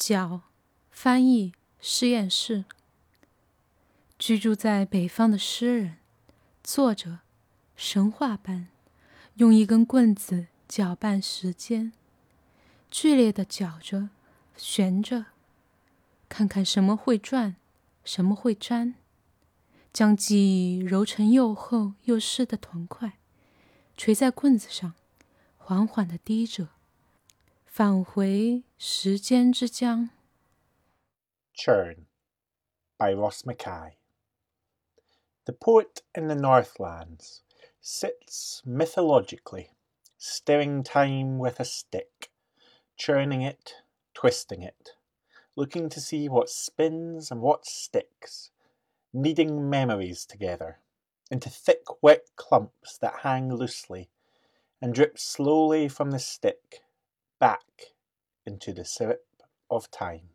脚翻译实验室。居住在北方的诗人，作者神话般用一根棍子搅拌时间，剧烈的搅着、旋着，看看什么会转，什么会粘，将记忆揉成又厚又湿的团块，垂在棍子上，缓缓地滴着，返回时间之浆。Churn by Ross Mackay. The poet in the Northlands sits mythologically, stirring time with a stick, churning it, twisting it, looking to see what spins and what sticks, kneading memories together into thick, wet clumps that hang loosely and drip slowly from the stick into the syrup of time.